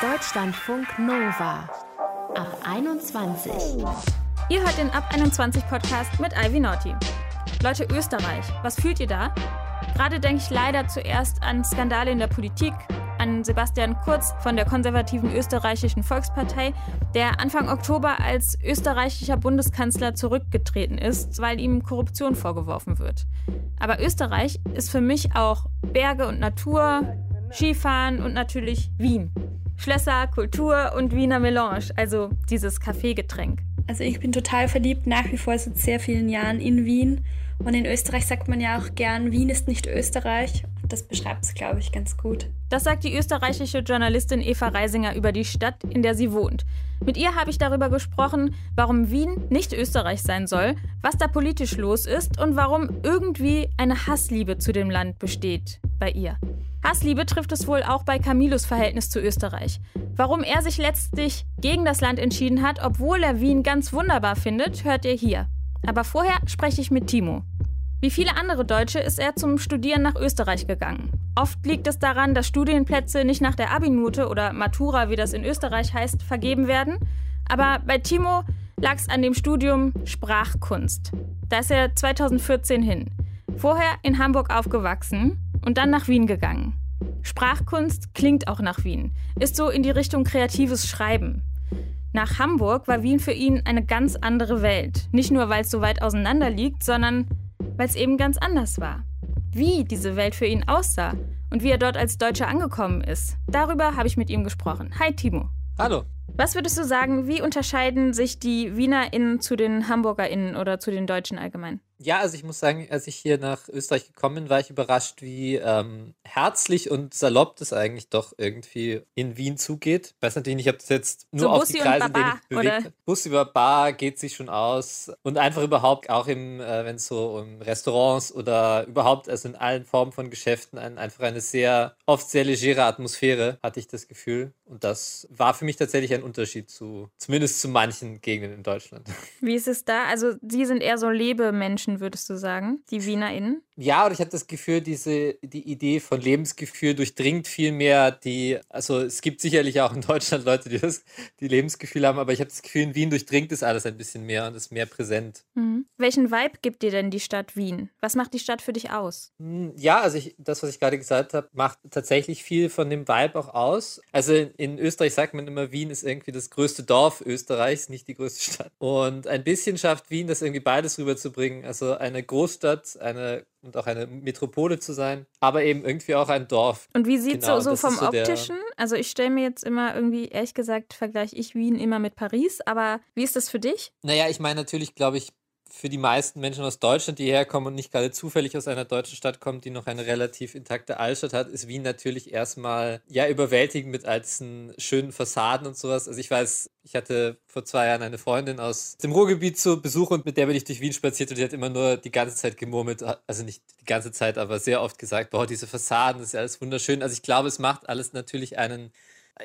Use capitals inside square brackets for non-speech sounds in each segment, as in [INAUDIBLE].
Deutschlandfunk Nova ab 21. Ihr hört den Ab 21 Podcast mit Ivy Naughty. Leute, Österreich, was fühlt ihr da? Gerade denke ich leider zuerst an Skandale in der Politik, an Sebastian Kurz von der konservativen österreichischen Volkspartei, der Anfang Oktober als österreichischer Bundeskanzler zurückgetreten ist, weil ihm Korruption vorgeworfen wird. Aber Österreich ist für mich auch Berge und Natur, Skifahren und natürlich Wien. Schlösser, Kultur und Wiener Melange, also dieses Kaffeegetränk. Also ich bin total verliebt nach wie vor seit sehr vielen Jahren in Wien. Und in Österreich sagt man ja auch gern, Wien ist nicht Österreich. Und das beschreibt es, glaube ich, ganz gut. Das sagt die österreichische Journalistin Eva Reisinger über die Stadt, in der sie wohnt. Mit ihr habe ich darüber gesprochen, warum Wien nicht Österreich sein soll, was da politisch los ist und warum irgendwie eine Hassliebe zu dem Land besteht bei ihr. Hassliebe trifft es wohl auch bei Camilos Verhältnis zu Österreich. Warum er sich letztlich gegen das Land entschieden hat, obwohl er Wien ganz wunderbar findet, hört ihr hier. Aber vorher spreche ich mit Timo. Wie viele andere Deutsche ist er zum Studieren nach Österreich gegangen. Oft liegt es daran, dass Studienplätze nicht nach der Abinute oder Matura, wie das in Österreich heißt, vergeben werden. Aber bei Timo lag es an dem Studium Sprachkunst. Da ist er 2014 hin. Vorher in Hamburg aufgewachsen und dann nach Wien gegangen. Sprachkunst klingt auch nach Wien, ist so in die Richtung kreatives Schreiben. Nach Hamburg war Wien für ihn eine ganz andere Welt. Nicht nur, weil es so weit auseinander liegt, sondern weil es eben ganz anders war. Wie diese Welt für ihn aussah und wie er dort als Deutscher angekommen ist, darüber habe ich mit ihm gesprochen. Hi Timo. Hallo. Was würdest du sagen, wie unterscheiden sich die WienerInnen zu den HamburgerInnen oder zu den Deutschen allgemein? Ja, also ich muss sagen, als ich hier nach Österreich gekommen bin, war ich überrascht, wie ähm, herzlich und salopp das eigentlich doch irgendwie in Wien zugeht. Ich weiß natürlich nicht, ob das jetzt nur so auf Bussi die Kreise, denen ich bewegt oder? Bus über Bar geht sich schon aus. Und einfach überhaupt auch im, äh, wenn es so um Restaurants oder überhaupt, also in allen Formen von Geschäften, ein, einfach eine sehr, oft sehr legere Atmosphäre, hatte ich das Gefühl. Und das war für mich tatsächlich ein Unterschied zu, zumindest zu manchen Gegenden in Deutschland. Wie ist es da? Also, Sie sind eher so Lebemenschen Menschen, würdest du sagen, die WienerInnen? Ja, und ich habe das Gefühl, diese, die Idee von Lebensgefühl durchdringt viel mehr die, also es gibt sicherlich auch in Deutschland Leute, die das, die Lebensgefühl haben, aber ich habe das Gefühl, in Wien durchdringt das alles ein bisschen mehr und ist mehr präsent. Mhm. Welchen Vibe gibt dir denn die Stadt Wien? Was macht die Stadt für dich aus? Hm, ja, also ich, das, was ich gerade gesagt habe, macht tatsächlich viel von dem Vibe auch aus. Also in, in Österreich sagt man immer, Wien ist irgendwie das größte Dorf Österreichs, nicht die größte Stadt. Und ein bisschen schafft Wien das irgendwie beides rüberzubringen. Also also eine Großstadt, eine und auch eine Metropole zu sein, aber eben irgendwie auch ein Dorf. Und wie sieht genau, so, so vom so optischen? Also ich stelle mir jetzt immer irgendwie, ehrlich gesagt, vergleiche ich Wien immer mit Paris, aber wie ist das für dich? Naja, ich meine natürlich, glaube ich, für die meisten Menschen aus Deutschland, die herkommen und nicht gerade zufällig aus einer deutschen Stadt kommen, die noch eine relativ intakte Altstadt hat, ist Wien natürlich erstmal ja überwältigend mit all diesen schönen Fassaden und sowas. Also ich weiß, ich hatte vor zwei Jahren eine Freundin aus dem Ruhrgebiet zu Besuch und mit der bin ich durch Wien spaziert und die hat immer nur die ganze Zeit gemurmelt, also nicht die ganze Zeit, aber sehr oft gesagt, boah, diese Fassaden, das ist ja alles wunderschön. Also ich glaube, es macht alles natürlich einen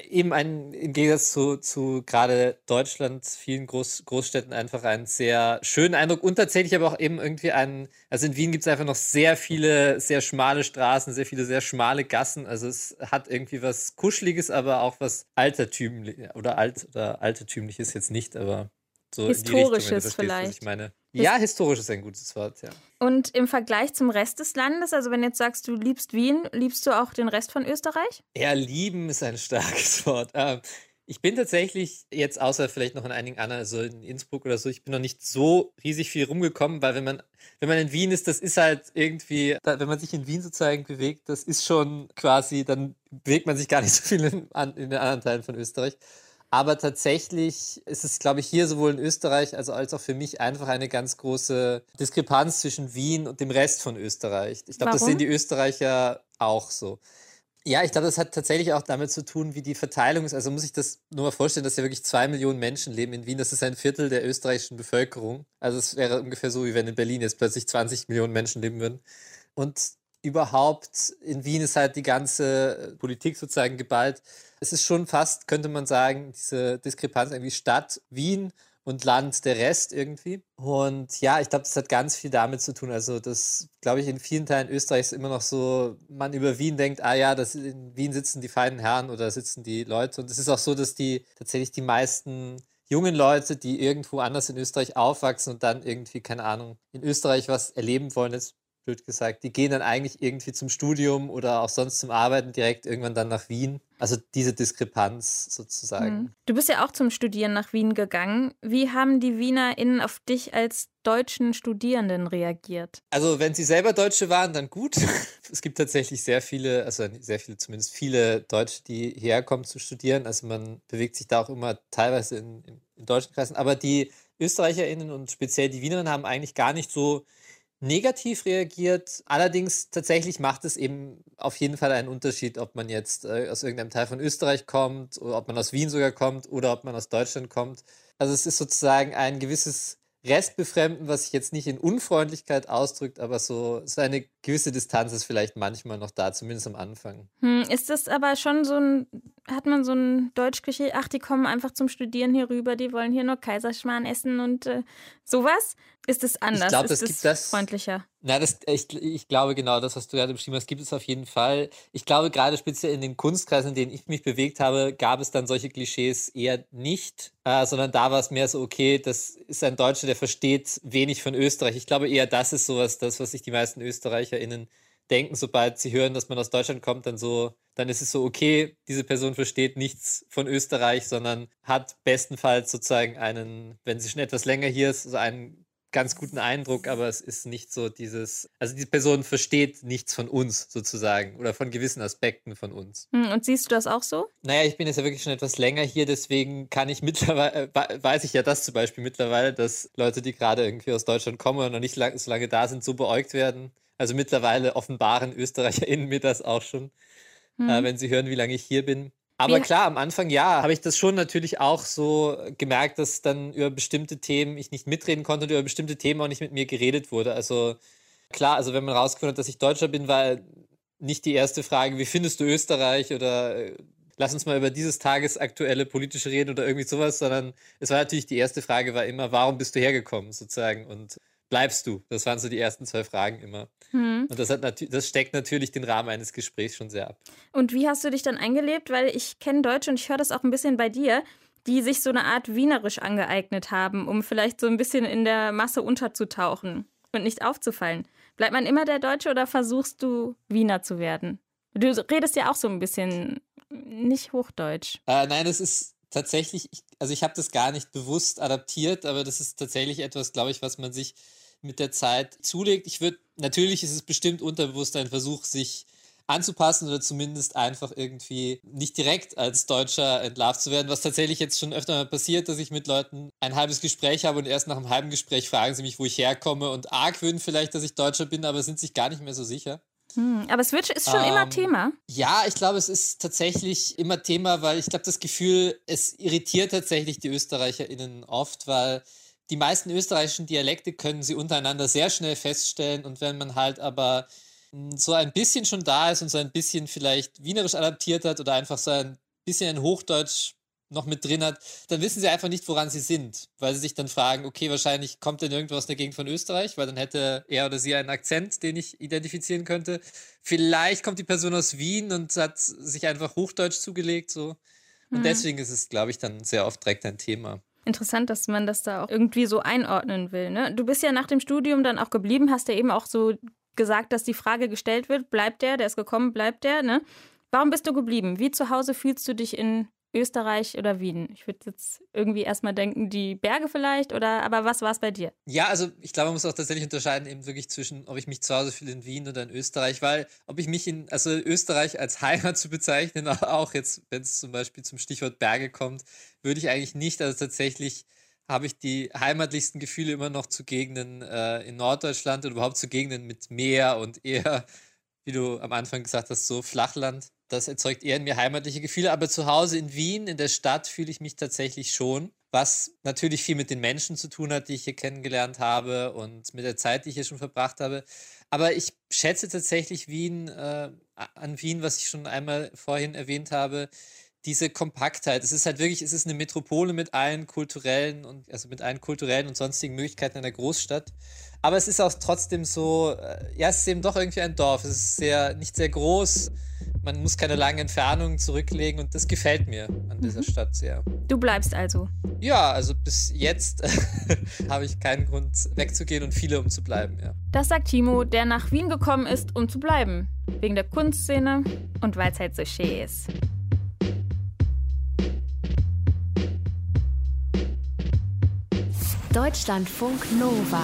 eben ein, im Gegensatz zu, zu gerade Deutschland, vielen Groß, Großstädten einfach einen sehr schönen Eindruck und tatsächlich aber auch eben irgendwie einen, also in Wien gibt es einfach noch sehr viele, sehr schmale Straßen, sehr viele, sehr schmale Gassen. Also es hat irgendwie was Kuscheliges, aber auch was Altertümliches oder alt oder Altertümliches jetzt nicht, aber so Historisches Richtung, vielleicht. ich meine. Ja, historisch ist ein gutes Wort, ja. Und im Vergleich zum Rest des Landes, also wenn du jetzt sagst, du liebst Wien, liebst du auch den Rest von Österreich? Ja, lieben ist ein starkes [LAUGHS] Wort. Ähm, ich bin tatsächlich jetzt, außer vielleicht noch in einigen anderen, also in Innsbruck oder so, ich bin noch nicht so riesig viel rumgekommen, weil wenn man, wenn man in Wien ist, das ist halt irgendwie, wenn man sich in Wien sozusagen bewegt, das ist schon quasi, dann bewegt man sich gar nicht [LAUGHS] so viel in, in den anderen Teilen von Österreich. Aber tatsächlich ist es, glaube ich, hier sowohl in Österreich als auch für mich einfach eine ganz große Diskrepanz zwischen Wien und dem Rest von Österreich. Ich glaube, das sehen die Österreicher auch so. Ja, ich glaube, das hat tatsächlich auch damit zu tun, wie die Verteilung ist. Also muss ich das nur mal vorstellen, dass ja wirklich zwei Millionen Menschen leben in Wien. Das ist ein Viertel der österreichischen Bevölkerung. Also es wäre ungefähr so, wie wenn in Berlin jetzt plötzlich 20 Millionen Menschen leben würden. Und überhaupt in Wien ist halt die ganze Politik sozusagen geballt es ist schon fast, könnte man sagen, diese Diskrepanz irgendwie Stadt Wien und Land der Rest irgendwie. Und ja, ich glaube, das hat ganz viel damit zu tun. Also, das glaube ich in vielen Teilen Österreichs immer noch so, man über Wien denkt, ah ja, das, in Wien sitzen die feinen Herren oder sitzen die Leute. Und es ist auch so, dass die tatsächlich die meisten jungen Leute, die irgendwo anders in Österreich aufwachsen und dann irgendwie, keine Ahnung, in Österreich was erleben wollen, jetzt blöd gesagt, die gehen dann eigentlich irgendwie zum Studium oder auch sonst zum Arbeiten direkt irgendwann dann nach Wien. Also diese Diskrepanz sozusagen. Mhm. Du bist ja auch zum Studieren nach Wien gegangen. Wie haben die WienerInnen auf dich als deutschen Studierenden reagiert? Also wenn sie selber Deutsche waren, dann gut. [LAUGHS] Es gibt tatsächlich sehr viele, also sehr viele, zumindest viele Deutsche, die herkommen zu studieren. Also man bewegt sich da auch immer teilweise in, in, in deutschen Kreisen. Aber die ÖsterreicherInnen und speziell die Wienerinnen haben eigentlich gar nicht so negativ reagiert. Allerdings tatsächlich macht es eben auf jeden Fall einen Unterschied, ob man jetzt äh, aus irgendeinem Teil von Österreich kommt oder ob man aus Wien sogar kommt oder ob man aus Deutschland kommt. Also es ist sozusagen ein gewisses Restbefremden, was sich jetzt nicht in Unfreundlichkeit ausdrückt, aber so, so eine gewisse Distanz ist vielleicht manchmal noch da, zumindest am Anfang. Hm, ist das aber schon so ein, hat man so ein Deutschküche, ach, die kommen einfach zum Studieren hier rüber, die wollen hier nur Kaiserschmarrn essen und äh, sowas? Ist es anders? Ich glaube, das gibt das freundlicher. Na, das, ich, ich glaube genau, das, was du gerade beschrieben hast, gibt es auf jeden Fall. Ich glaube, gerade speziell in den Kunstkreisen, in denen ich mich bewegt habe, gab es dann solche Klischees eher nicht, äh, sondern da war es mehr so, okay, das ist ein Deutscher, der versteht wenig von Österreich. Ich glaube eher, das ist sowas, das, was sich die meisten ÖsterreicherInnen denken, sobald sie hören, dass man aus Deutschland kommt, dann so, dann ist es so, okay, diese Person versteht nichts von Österreich, sondern hat bestenfalls sozusagen einen, wenn sie schon etwas länger hier ist, so einen ganz guten Eindruck, aber es ist nicht so dieses, also die Person versteht nichts von uns sozusagen oder von gewissen Aspekten von uns. Hm, und siehst du das auch so? Naja, ich bin jetzt ja wirklich schon etwas länger hier, deswegen kann ich mittlerweile, äh, weiß ich ja das zum Beispiel mittlerweile, dass Leute, die gerade irgendwie aus Deutschland kommen und noch nicht lang, so lange da sind, so beäugt werden. Also mittlerweile offenbaren ÖsterreicherInnen mir das auch schon, hm. äh, wenn sie hören, wie lange ich hier bin. Aber Wie? klar, am Anfang ja, habe ich das schon natürlich auch so gemerkt, dass dann über bestimmte Themen ich nicht mitreden konnte und über bestimmte Themen auch nicht mit mir geredet wurde. Also klar, also wenn man rausgefunden hat, dass ich Deutscher bin, war nicht die erste Frage, wie findest du Österreich oder äh, lass uns mal über dieses tagesaktuelle politische reden oder irgendwie sowas, sondern es war natürlich die erste Frage war immer, warum bist du hergekommen sozusagen und bleibst du? Das waren so die ersten zwei Fragen immer. Hm. Und das, das steckt natürlich den Rahmen eines Gesprächs schon sehr ab. Und wie hast du dich dann eingelebt? Weil ich kenne Deutsche und ich höre das auch ein bisschen bei dir, die sich so eine Art Wienerisch angeeignet haben, um vielleicht so ein bisschen in der Masse unterzutauchen und nicht aufzufallen. Bleibt man immer der Deutsche oder versuchst du Wiener zu werden? Du redest ja auch so ein bisschen nicht Hochdeutsch. Äh, nein, es ist tatsächlich, also ich habe das gar nicht bewusst adaptiert, aber das ist tatsächlich etwas, glaube ich, was man sich mit der Zeit zulegt. Ich würde, natürlich ist es bestimmt unterbewusst ein Versuch, sich anzupassen oder zumindest einfach irgendwie nicht direkt als Deutscher entlarvt zu werden, was tatsächlich jetzt schon öfter mal passiert, dass ich mit Leuten ein halbes Gespräch habe und erst nach einem halben Gespräch fragen sie mich, wo ich herkomme und argwöhnen vielleicht, dass ich Deutscher bin, aber sind sich gar nicht mehr so sicher. Hm, aber Switch ist schon ähm, immer Thema. Ja, ich glaube, es ist tatsächlich immer Thema, weil ich glaube, das Gefühl, es irritiert tatsächlich die ÖsterreicherInnen oft, weil die meisten österreichischen Dialekte können sie untereinander sehr schnell feststellen und wenn man halt aber hm, so ein bisschen schon da ist und so ein bisschen vielleicht wienerisch adaptiert hat oder einfach so ein bisschen ein Hochdeutsch noch mit drin hat, dann wissen sie einfach nicht, woran sie sind, weil sie sich dann fragen, okay, wahrscheinlich kommt denn irgendwo aus der Gegend von Österreich, weil dann hätte er oder sie einen Akzent, den ich identifizieren könnte. Vielleicht kommt die Person aus Wien und hat sich einfach Hochdeutsch zugelegt, so. Und mhm. deswegen ist es, glaube ich, dann sehr oft direkt ein Thema. Interessant, dass man das da auch irgendwie so einordnen will. Ne? Du bist ja nach dem Studium dann auch geblieben, hast ja eben auch so gesagt, dass die Frage gestellt wird, bleibt der, der ist gekommen, bleibt der, ne? Warum bist du geblieben? Wie zu Hause fühlst du dich in Österreich oder Wien? Ich würde jetzt irgendwie erstmal denken, die Berge vielleicht, oder aber was war es bei dir? Ja, also ich glaube, man muss auch tatsächlich unterscheiden, eben wirklich zwischen, ob ich mich zu Hause fühle in Wien oder in Österreich, weil ob ich mich in, also Österreich als [LAUGHS] Heimat zu bezeichnen, auch jetzt, wenn es zum Beispiel zum Stichwort Berge kommt, würde ich eigentlich nicht. Also tatsächlich habe ich die heimatlichsten Gefühle immer noch zu Gegenden äh, in Norddeutschland oder überhaupt zu Gegenden mit Meer und eher, wie du am Anfang gesagt hast, so Flachland. Das erzeugt eher in mir heimatliche Gefühle. Aber zu Hause in Wien, in der Stadt, fühle ich mich tatsächlich schon. Was natürlich viel mit den Menschen zu tun hat, die ich hier kennengelernt habe und mit der Zeit, die ich hier schon verbracht habe. Aber ich schätze tatsächlich Wien, äh, an Wien, was ich schon einmal vorhin erwähnt habe, diese Kompaktheit. Es ist halt wirklich, es ist eine Metropole mit allen kulturellen und also mit allen kulturellen und sonstigen Möglichkeiten einer Großstadt. Aber es ist auch trotzdem so, äh, ja, es ist eben doch irgendwie ein Dorf. Es ist sehr, nicht sehr groß. Man muss keine langen Entfernungen zurücklegen und das gefällt mir an dieser mhm. Stadt sehr. Du bleibst also? Ja, also bis jetzt [LAUGHS] habe ich keinen Grund wegzugehen und viele um zu bleiben, ja. Das sagt Timo, der nach Wien gekommen ist, um zu bleiben. Wegen der Kunstszene und weil es halt so schön ist. Deutschlandfunk Nova.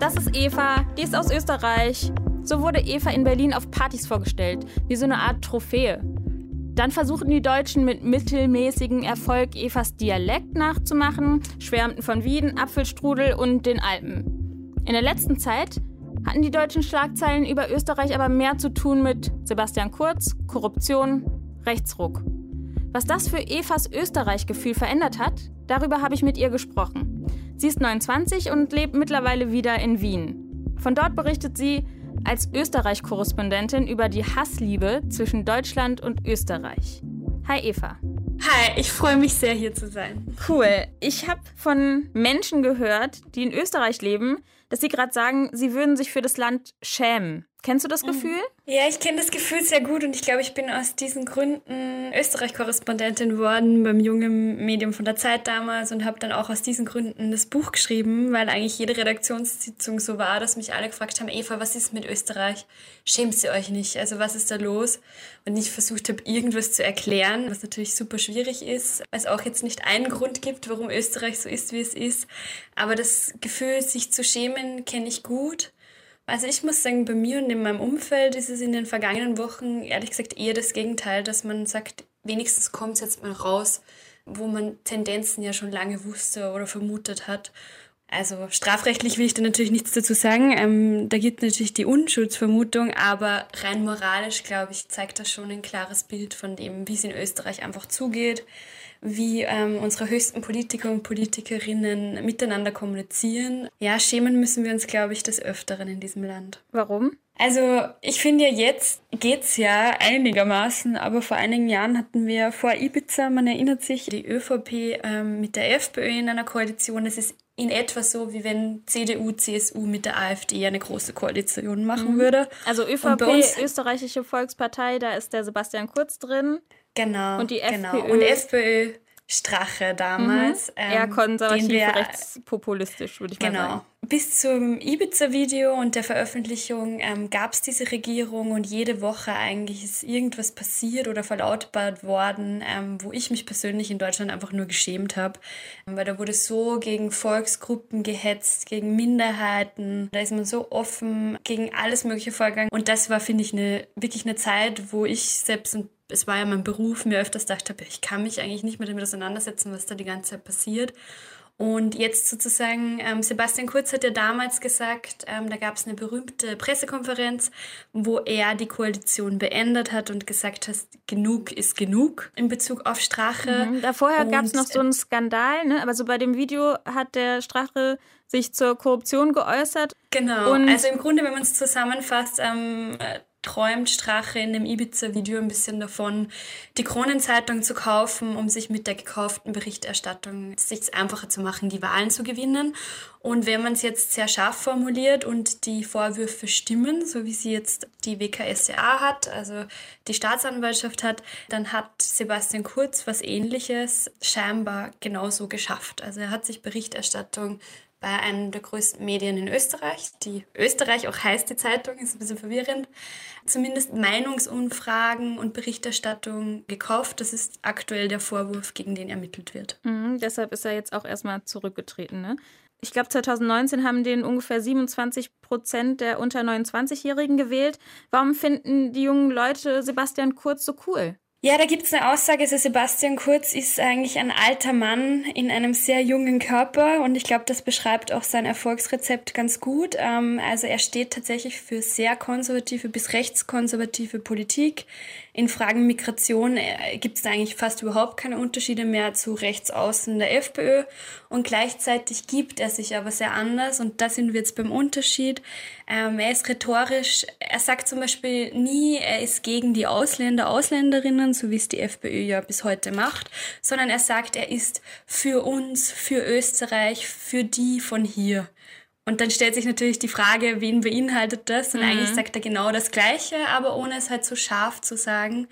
Das ist Eva, die ist aus Österreich. So wurde Eva in Berlin auf Partys vorgestellt, wie so eine Art Trophäe. Dann versuchten die Deutschen mit mittelmäßigem Erfolg Evas Dialekt nachzumachen, schwärmten von Wien, Apfelstrudel und den Alpen. In der letzten Zeit hatten die deutschen Schlagzeilen über Österreich aber mehr zu tun mit Sebastian Kurz, Korruption, Rechtsruck. Was das für Evas Österreich-Gefühl verändert hat, darüber habe ich mit ihr gesprochen. Sie ist 29 und lebt mittlerweile wieder in Wien. Von dort berichtet sie als Österreich-Korrespondentin über die Hassliebe zwischen Deutschland und Österreich. Hi Eva. Hi, ich freue mich sehr hier zu sein. Cool. Ich habe von Menschen gehört, die in Österreich leben, dass sie gerade sagen, sie würden sich für das Land schämen. Kennst du das mhm. Gefühl? Ja, ich kenne das Gefühl sehr gut und ich glaube, ich bin aus diesen Gründen Österreich-Korrespondentin geworden beim jungen Medium von der Zeit damals und habe dann auch aus diesen Gründen das Buch geschrieben, weil eigentlich jede Redaktionssitzung so war, dass mich alle gefragt haben, Eva, was ist mit Österreich? Schämt ihr euch nicht? Also was ist da los? Und ich versucht habe, irgendwas zu erklären, was natürlich super schwierig ist, weil es auch jetzt nicht einen Grund gibt, warum Österreich so ist, wie es ist. Aber das Gefühl, sich zu schämen, kenne ich gut. Also ich muss sagen, bei mir und in meinem Umfeld ist es in den vergangenen Wochen ehrlich gesagt eher das Gegenteil, dass man sagt, wenigstens kommt es jetzt mal raus, wo man Tendenzen ja schon lange wusste oder vermutet hat. Also strafrechtlich will ich da natürlich nichts dazu sagen. Ähm, da gibt natürlich die Unschuldsvermutung, aber rein moralisch, glaube ich, zeigt das schon ein klares Bild von dem, wie es in Österreich einfach zugeht wie ähm, unsere höchsten Politiker und Politikerinnen miteinander kommunizieren. Ja, schämen müssen wir uns, glaube ich, des Öfteren in diesem Land. Warum? Also ich finde ja, jetzt geht's ja einigermaßen, aber vor einigen Jahren hatten wir vor Ibiza, man erinnert sich, die ÖVP ähm, mit der FPÖ in einer Koalition. Das ist in etwa so, wie wenn CDU, CSU mit der AfD eine große Koalition machen mhm. würde. Also ÖVP, Österreichische Volkspartei, da ist der Sebastian Kurz drin. Genau. Und die FPÖ. Genau. Und FPÖ Strache damals. Mhm. Eher ähm, konservativ, wir, rechtspopulistisch, würde ich genau. mal sagen. Bis zum Ibiza-Video und der Veröffentlichung ähm, gab es diese Regierung und jede Woche eigentlich ist irgendwas passiert oder verlautbart worden, ähm, wo ich mich persönlich in Deutschland einfach nur geschämt habe. Weil da wurde so gegen Volksgruppen gehetzt, gegen Minderheiten. Da ist man so offen gegen alles Mögliche vorgegangen. Und das war, finde ich, eine, wirklich eine Zeit, wo ich selbst ein es war ja mein Beruf, mir öfters dachte habe, ich kann mich eigentlich nicht mehr damit auseinandersetzen, was da die ganze Zeit passiert. Und jetzt sozusagen, ähm, Sebastian Kurz hat ja damals gesagt, ähm, da gab es eine berühmte Pressekonferenz, wo er die Koalition beendet hat und gesagt hat, genug ist genug in Bezug auf Strache. Mhm. Da vorher gab es noch so einen Skandal, ne? aber so bei dem Video hat der Strache sich zur Korruption geäußert. Genau, und also im Grunde, wenn man es zusammenfasst, ähm, träumt Strache in dem Ibiza-Video ein bisschen davon, die Kronenzeitung zu kaufen, um sich mit der gekauften Berichterstattung sich einfacher zu machen, die Wahlen zu gewinnen. Und wenn man es jetzt sehr scharf formuliert und die Vorwürfe stimmen, so wie sie jetzt die WKSDA hat, also die Staatsanwaltschaft hat, dann hat Sebastian Kurz was Ähnliches scheinbar genauso geschafft. Also er hat sich Berichterstattung bei einem der größten Medien in Österreich, die Österreich auch heißt, die Zeitung, ist ein bisschen verwirrend, zumindest Meinungsumfragen und Berichterstattung gekauft. Das ist aktuell der Vorwurf, gegen den ermittelt wird. Mhm, deshalb ist er jetzt auch erstmal zurückgetreten. Ne? Ich glaube, 2019 haben den ungefähr 27 Prozent der unter 29-Jährigen gewählt. Warum finden die jungen Leute Sebastian Kurz so cool? Ja, da gibt es eine Aussage, also Sebastian Kurz ist eigentlich ein alter Mann in einem sehr jungen Körper und ich glaube, das beschreibt auch sein Erfolgsrezept ganz gut. Ähm, also er steht tatsächlich für sehr konservative bis rechtskonservative Politik. In Fragen Migration äh, gibt es eigentlich fast überhaupt keine Unterschiede mehr zu rechts außen der FPÖ. Und gleichzeitig gibt er sich aber sehr anders. Und da sind wir jetzt beim Unterschied. Ähm, er ist rhetorisch, er sagt zum Beispiel nie, er ist gegen die Ausländer, Ausländerinnen, so wie es die FPÖ ja bis heute macht, sondern er sagt, er ist für uns, für Österreich, für die von hier. Und dann stellt sich natürlich die Frage, wen beinhaltet das? Und mhm. eigentlich sagt er genau das Gleiche, aber ohne es halt so scharf zu sagen.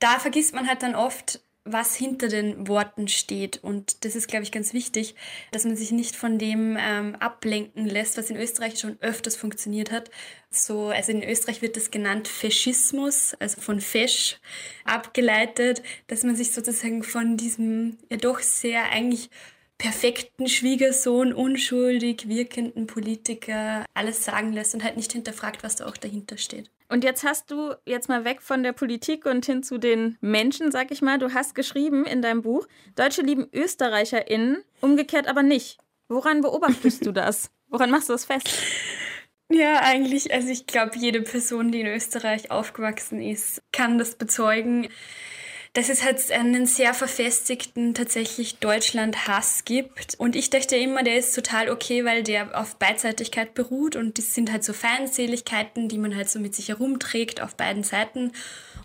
Da vergisst man halt dann oft, was hinter den Worten steht. Und das ist, glaube ich, ganz wichtig, dass man sich nicht von dem ähm, ablenken lässt, was in Österreich schon öfters funktioniert hat. So, also in Österreich wird das genannt Faschismus, also von Fesch abgeleitet, dass man sich sozusagen von diesem ja doch sehr eigentlich perfekten Schwiegersohn, unschuldig wirkenden Politiker alles sagen lässt und halt nicht hinterfragt, was da auch dahinter steht. Und jetzt hast du jetzt mal weg von der Politik und hin zu den Menschen, sag ich mal. Du hast geschrieben in deinem Buch, Deutsche lieben ÖsterreicherInnen, umgekehrt aber nicht. Woran beobachtest du das? Woran machst du das fest? Ja, eigentlich, also ich glaube, jede Person, die in Österreich aufgewachsen ist, kann das bezeugen dass es halt einen sehr verfestigten tatsächlich Deutschland-Hass gibt. Und ich dachte immer, der ist total okay, weil der auf Beidseitigkeit beruht und das sind halt so Feindseligkeiten, die man halt so mit sich herumträgt auf beiden Seiten.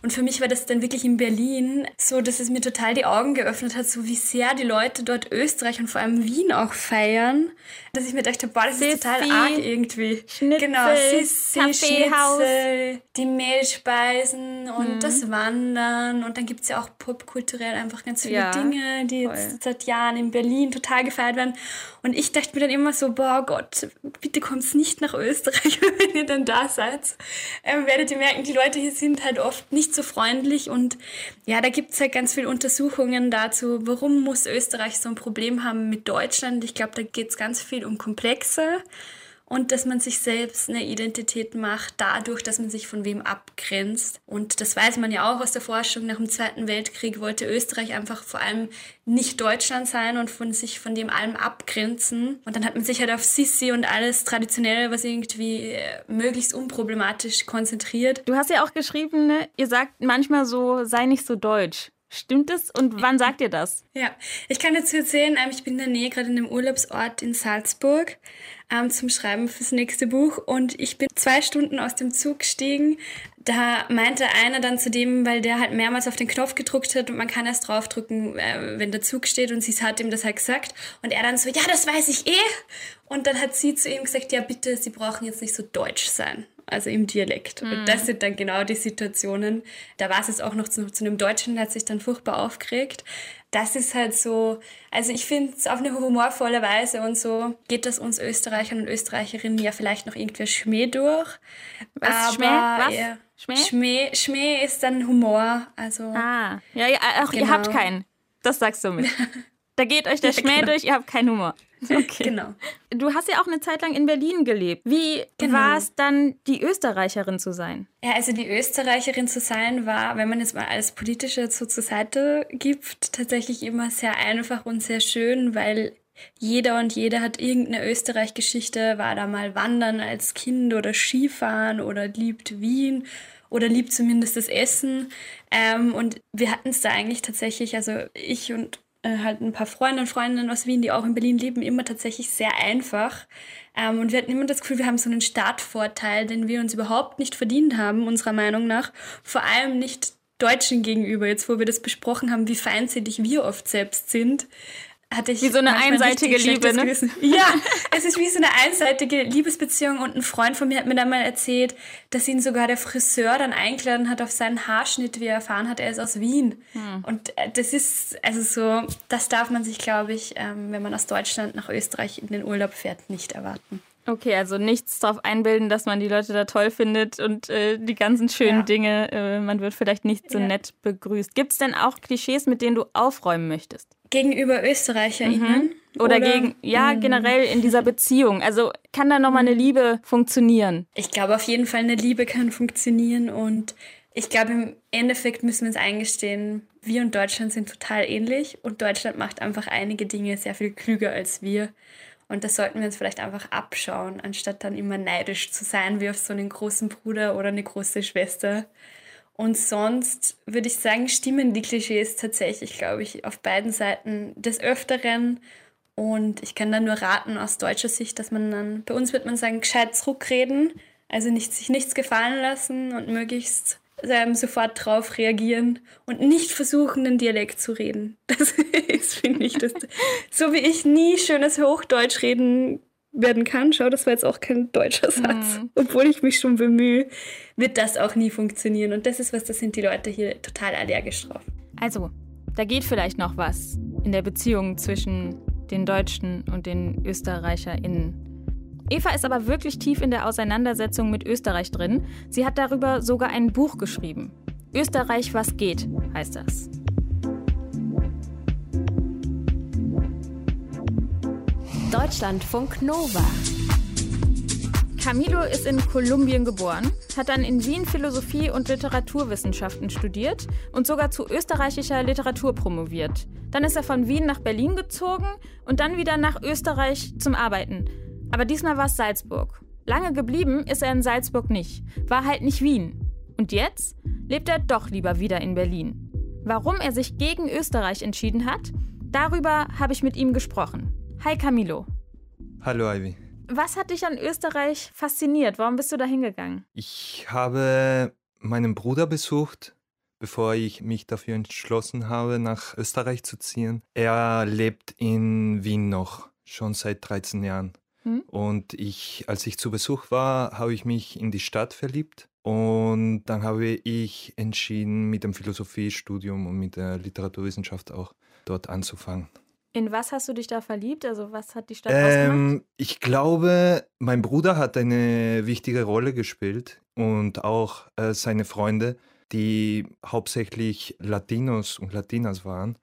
Und für mich war das dann wirklich in Berlin so, dass es mir total die Augen geöffnet hat, so wie sehr die Leute dort Österreich und vor allem Wien auch feiern, dass ich mir dachte, boah, das ist total arg irgendwie. Schnitzel, genau, Sissi, Schnitzel, die Mehlspeisen und mhm. das Wandern und dann gibt es ja auch popkulturell einfach ganz viele ja, Dinge, die voll. jetzt seit Jahren in Berlin total gefeiert werden. Und ich dachte mir dann immer so, boah Gott, bitte kommt's nicht nach Österreich, [LAUGHS] wenn ihr dann da seid. Ähm, werdet ihr merken, die Leute hier sind halt oft nicht so freundlich und ja, da gibt's halt ganz viele Untersuchungen dazu, warum muss Österreich so ein Problem haben mit Deutschland. Ich glaube, da geht's ganz viel um Komplexe und dass man sich selbst eine Identität macht, dadurch, dass man sich von wem abgrenzt. Und das weiß man ja auch aus der Forschung. Nach dem Zweiten Weltkrieg wollte Österreich einfach vor allem nicht Deutschland sein und von sich von dem allem abgrenzen. Und dann hat man sich halt auf Sissi und alles Traditionelle, was irgendwie äh, möglichst unproblematisch konzentriert. Du hast ja auch geschrieben, ne? ihr sagt manchmal so, sei nicht so deutsch. Stimmt es? Und wann sagt ihr das? Ja, ich kann dazu erzählen, ähm, ich bin in der Nähe gerade in einem Urlaubsort in Salzburg ähm, zum Schreiben fürs nächste Buch und ich bin zwei Stunden aus dem Zug gestiegen. Da meinte einer dann zu dem, weil der halt mehrmals auf den Knopf gedruckt hat und man kann erst draufdrücken, äh, wenn der Zug steht und sie hat ihm das halt gesagt. Und er dann so, ja, das weiß ich eh. Und dann hat sie zu ihm gesagt, ja, bitte, Sie brauchen jetzt nicht so deutsch sein also im Dialekt. Mhm. Und das sind dann genau die Situationen. Da war es jetzt auch noch zu, zu einem Deutschen, der hat sich dann furchtbar aufgeregt. Das ist halt so, also ich finde es auf eine humorvolle Weise und so geht das uns Österreichern und Österreicherinnen ja vielleicht noch irgendwie Schmäh durch. Was? Schmäh? Was? Ja, Schmäh? Schmäh? Schmäh ist dann Humor. Also, ah, ja, ja ach, genau. ihr habt genau. keinen. Das sagst du mit. [LAUGHS] Da geht euch der ja, Schmäh genau. durch, ihr habt keinen Humor. [LAUGHS] Okay. Genau. Du hast ja auch eine Zeit lang in Berlin gelebt. Wie genau. war es dann, die Österreicherin zu sein? Ja, also die Österreicherin zu sein war, wenn man es mal alles Politische so zur Seite gibt, tatsächlich immer sehr einfach und sehr schön, weil jeder und jede hat irgendeine Österreich-Geschichte, war da mal wandern als Kind oder Skifahren oder liebt Wien oder liebt zumindest das Essen. Ähm, und wir hatten es da eigentlich tatsächlich, also ich und äh, halt ein paar Freunde und Freundinnen aus Wien, die auch in Berlin leben, immer tatsächlich sehr einfach. Ähm, und wir hatten immer das Gefühl, wir haben so einen Startvorteil, den wir uns überhaupt nicht verdient haben, unserer Meinung nach. Vor allem nicht Deutschen gegenüber, jetzt wo wir das besprochen haben, wie feindselig wir oft selbst sind hatte ich wie so eine einseitige Liebe, ne? [LAUGHS] Ja, es ist wie so eine einseitige Liebesbeziehung und ein Freund von mir hat mir dann mal erzählt, dass ihn sogar der Friseur dann eingeladen hat auf seinen Haarschnitt, wie er erfahren hat, er ist aus Wien. Hm. Und äh, das ist, also so, das darf man sich, glaube ich, ähm, wenn man aus Deutschland nach Österreich in den Urlaub fährt, nicht erwarten. Okay, also nichts darauf einbilden, dass man die Leute da toll findet und äh, die ganzen schönen ja. Dinge, äh, man wird vielleicht nicht so ja. nett begrüßt. Gibt es denn auch Klischees, mit denen du aufräumen möchtest? Gegenüber ÖsterreicherInnen? Mhm. Oder, Oder, gegen, ja, mhm. generell in dieser Beziehung. Also kann da nochmal eine Liebe funktionieren? Ich glaube auf jeden Fall, eine Liebe kann funktionieren und ich glaube, im Endeffekt müssen wir uns eingestehen, wir und Deutschland sind total ähnlich und Deutschland macht einfach einige Dinge sehr viel klüger als wir. Und das sollten wir uns vielleicht einfach abschauen, anstatt dann immer neidisch zu sein wie auf so einen großen Bruder oder eine große Schwester. Und sonst würde ich sagen, stimmen die Klischees tatsächlich, glaube ich, auf beiden Seiten des Öfteren. Und ich kann dann nur raten aus deutscher Sicht, dass man dann, bei uns wird man sagen, gescheit zurückreden, also nicht, sich nichts gefallen lassen und möglichst ähm, sofort drauf reagieren und nicht versuchen, den Dialekt zu reden. [LAUGHS] Das ist, finde ich, das, so wie ich nie schönes Hochdeutsch reden werden kann, schau, das war jetzt auch kein deutscher Satz, mhm. obwohl ich mich schon bemühe, wird das auch nie funktionieren. Und das ist was, da sind die Leute hier total allergisch drauf. Also, da geht vielleicht noch was in der Beziehung zwischen den Deutschen und den ÖsterreicherInnen. Eva ist aber wirklich tief in der Auseinandersetzung mit Österreich drin. Sie hat darüber sogar ein Buch geschrieben. Österreich, was geht, heißt das. Deutschlandfunk Nova. Camilo ist in Kolumbien geboren, hat dann in Wien Philosophie und Literaturwissenschaften studiert und sogar zu österreichischer Literatur promoviert. Dann ist er von Wien nach Berlin gezogen und dann wieder nach Österreich zum Arbeiten. Aber diesmal war es Salzburg. Lange geblieben ist er in Salzburg nicht, war halt nicht Wien. Und jetzt lebt er doch lieber wieder in Berlin. Warum er sich gegen Österreich entschieden hat, darüber habe ich mit ihm gesprochen. Hi Camilo. Hallo Ivy. Was hat dich an Österreich fasziniert? Warum bist du da hingegangen? Ich habe meinen Bruder besucht, bevor ich mich dafür entschlossen habe, nach Österreich zu ziehen. Er lebt in Wien noch, schon seit 13 Jahren. Hm? Und ich, als ich zu Besuch war, habe ich mich in die Stadt verliebt. Und dann habe ich entschieden, mit dem Philosophiestudium und mit der Literaturwissenschaft auch dort anzufangen. In was hast du dich da verliebt? Also was hat die Stadt ähm, ausgemacht? Ich glaube, mein Bruder hat eine wichtige Rolle gespielt und auch äh, seine Freunde, die hauptsächlich Latinos und Latinas waren.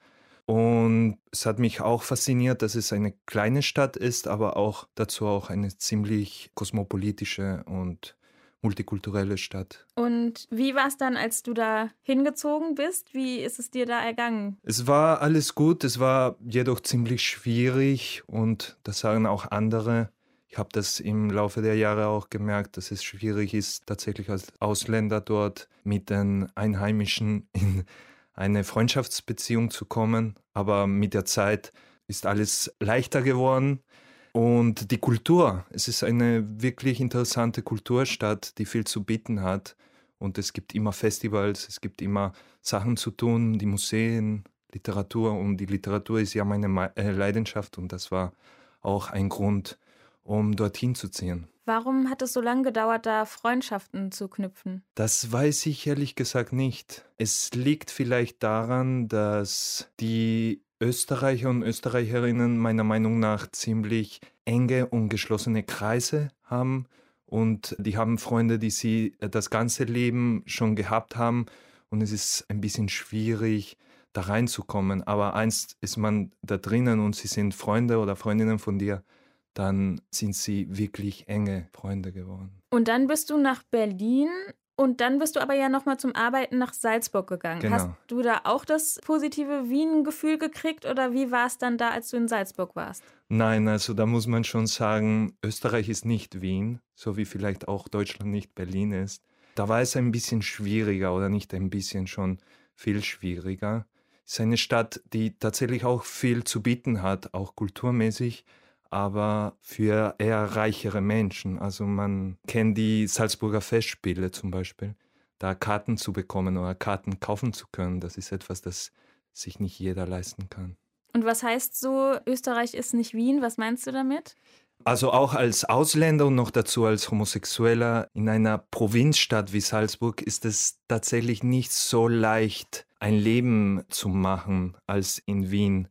Und es hat mich auch fasziniert, dass es eine kleine Stadt ist, aber auch dazu auch eine ziemlich kosmopolitische und multikulturelle Stadt. Und wie war es dann, als du da hingezogen bist? Wie ist es dir da ergangen? Es war alles gut, es war jedoch ziemlich schwierig und das sagen auch andere. Ich habe das im Laufe der Jahre auch gemerkt, dass es schwierig ist, tatsächlich als Ausländer dort mit den Einheimischen in eine Freundschaftsbeziehung zu kommen. Aber mit der Zeit ist alles leichter geworden. Und die Kultur, es ist eine wirklich interessante Kulturstadt, die viel zu bieten hat. Und es gibt immer Festivals, es gibt immer Sachen zu tun, die Museen, Literatur. Und die Literatur ist ja meine äh, Leidenschaft und das war auch ein Grund, um dorthin zu ziehen. Warum hat es so lange gedauert, da Freundschaften zu knüpfen? Das weiß ich ehrlich gesagt nicht. Es liegt vielleicht daran, dass die Österreicher und Österreicherinnen meiner Meinung nach ziemlich enge und geschlossene Kreise haben und die haben Freunde, die sie das ganze Leben schon gehabt haben und es ist ein bisschen schwierig, da reinzukommen. Aber einst ist man da drinnen und sie sind Freunde oder Freundinnen von dir, dann sind sie wirklich enge Freunde geworden. Und dann bist du nach Berlin und dann bist du aber ja nochmal zum Arbeiten nach Salzburg gegangen. Genau. Hast du da auch das positive Wien-Gefühl gekriegt oder wie war es dann da, als du in Salzburg warst? Nein, also da muss man schon sagen, Österreich ist nicht Wien, so wie vielleicht auch Deutschland nicht Berlin ist. Da war es ein bisschen schwieriger oder nicht ein bisschen schon viel schwieriger. Es ist eine Stadt, die tatsächlich auch viel zu bieten hat, auch kulturmäßig aber für eher reichere Menschen. Also man kennt die Salzburger Festspiele zum Beispiel. Da Karten zu bekommen oder Karten kaufen zu können, das ist etwas, das sich nicht jeder leisten kann. Und was heißt so, Österreich ist nicht Wien? Was meinst du damit? Also auch als Ausländer und noch dazu als Homosexueller in einer Provinzstadt wie Salzburg ist es tatsächlich nicht so leicht, ein Leben zu machen als in Wien.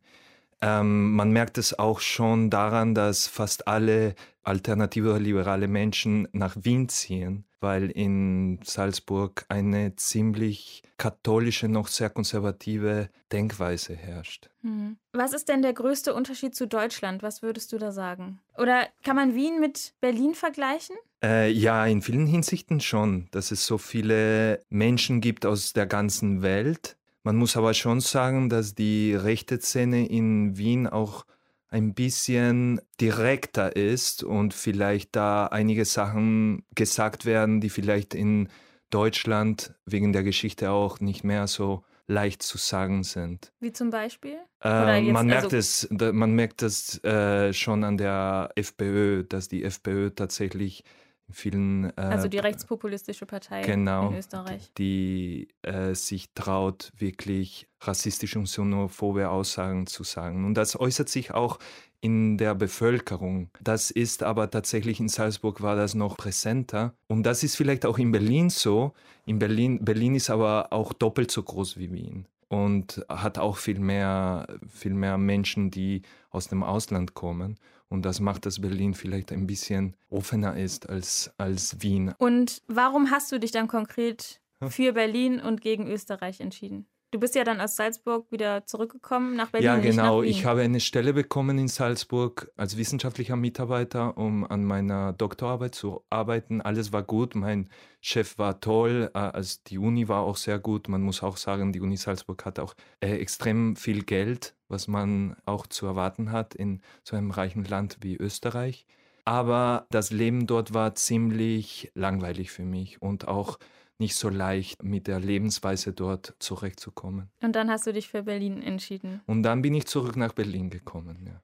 Ähm, man merkt es auch schon daran, dass fast alle alternative liberale Menschen nach Wien ziehen, weil in Salzburg eine ziemlich katholische, noch sehr konservative Denkweise herrscht. Hm. Was ist denn der größte Unterschied zu Deutschland? Was würdest du da sagen? Oder kann man Wien mit Berlin vergleichen? Äh, ja, in vielen Hinsichten schon, dass es so viele Menschen gibt aus der ganzen Welt man muss aber schon sagen, dass die rechte Szene in Wien auch ein bisschen direkter ist und vielleicht da einige Sachen gesagt werden, die vielleicht in Deutschland wegen der Geschichte auch nicht mehr so leicht zu sagen sind. Wie zum Beispiel? Äh, man, merkt also es, man merkt es äh, schon an der FPÖ, dass die FPÖ tatsächlich vielen. Äh, also die rechtspopulistische Partei genau, in Österreich. Die äh, sich traut, wirklich rassistische und xenophobe Aussagen zu sagen. Und das äußert sich auch in der Bevölkerung. Das ist aber tatsächlich in Salzburg war das noch präsenter. Und das ist vielleicht auch in Berlin so. In Berlin, Berlin ist aber auch doppelt so groß wie Wien und hat auch viel mehr, viel mehr Menschen, die aus dem Ausland kommen. Und das macht, dass Berlin vielleicht ein bisschen offener ist als, als Wien. Und warum hast du dich dann konkret für Berlin und gegen Österreich entschieden? Du bist ja dann aus Salzburg wieder zurückgekommen nach Berlin. Ja, genau. Ich habe eine Stelle bekommen in Salzburg als wissenschaftlicher Mitarbeiter, um an meiner Doktorarbeit zu arbeiten. Alles war gut. Mein Chef war toll. Also die Uni war auch sehr gut. Man muss auch sagen, die Uni Salzburg hat auch äh, extrem viel Geld, was man auch zu erwarten hat in so einem reichen Land wie Österreich. Aber das Leben dort war ziemlich langweilig für mich und auch nicht so leicht mit der Lebensweise dort zurechtzukommen. Und dann hast du dich für Berlin entschieden. Und dann bin ich zurück nach Berlin gekommen. Ja.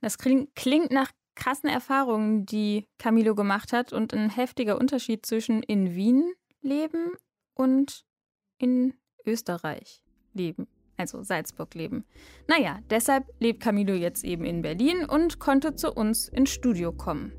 Das klingt, klingt nach krassen Erfahrungen, die Camilo gemacht hat und ein heftiger Unterschied zwischen in Wien leben und in Österreich leben, also Salzburg leben. Naja, deshalb lebt Camilo jetzt eben in Berlin und konnte zu uns ins Studio kommen.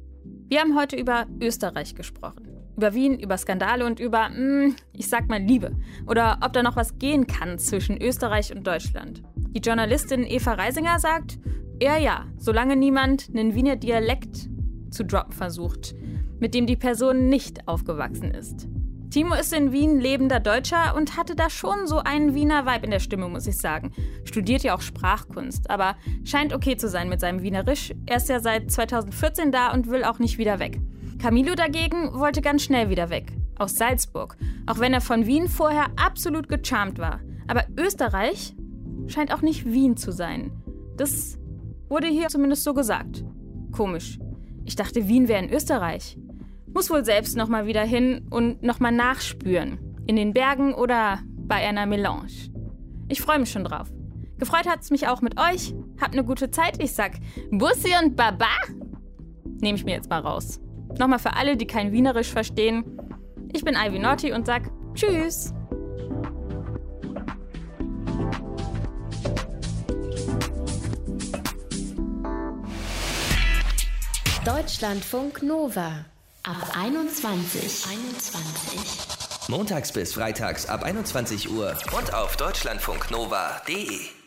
Wir haben heute über Österreich gesprochen. Über Wien, über Skandale und über, mh, hm, ich sag mal, Liebe. Oder ob da noch was gehen kann zwischen Österreich und Deutschland. Die Journalistin Eva Reisinger sagt, eher ja, solange niemand einen Wiener Dialekt zu droppen versucht, mit dem die Person nicht aufgewachsen ist. Timo ist in Wien lebender Deutscher und hatte da schon so einen Wiener Vibe in der Stimme, muss ich sagen. Studiert ja auch Sprachkunst, aber scheint okay zu sein mit seinem Wienerisch. Er ist ja seit 2014 da und will auch nicht wieder weg. Camilo dagegen wollte ganz schnell wieder weg. Aus Salzburg. Auch wenn er von Wien vorher absolut gecharmt war. Aber Österreich scheint auch nicht Wien zu sein. Das wurde hier zumindest so gesagt. Komisch. Ich dachte, Wien wäre in Österreich. Muss wohl selbst nochmal wieder hin und nochmal nachspüren. In den Bergen oder bei einer Melange. Ich freue mich schon drauf. Gefreut hat es mich auch mit euch. Habt eine gute Zeit. Ich sag Bussi und Baba. Nehme ich mir jetzt mal raus. Nochmal für alle, die kein Wienerisch verstehen. Ich bin Ivy Naughty und sag Tschüss. Deutschlandfunk Nova ab 21. 21. Montags bis freitags ab 21 Uhr und auf deutschlandfunknova.de.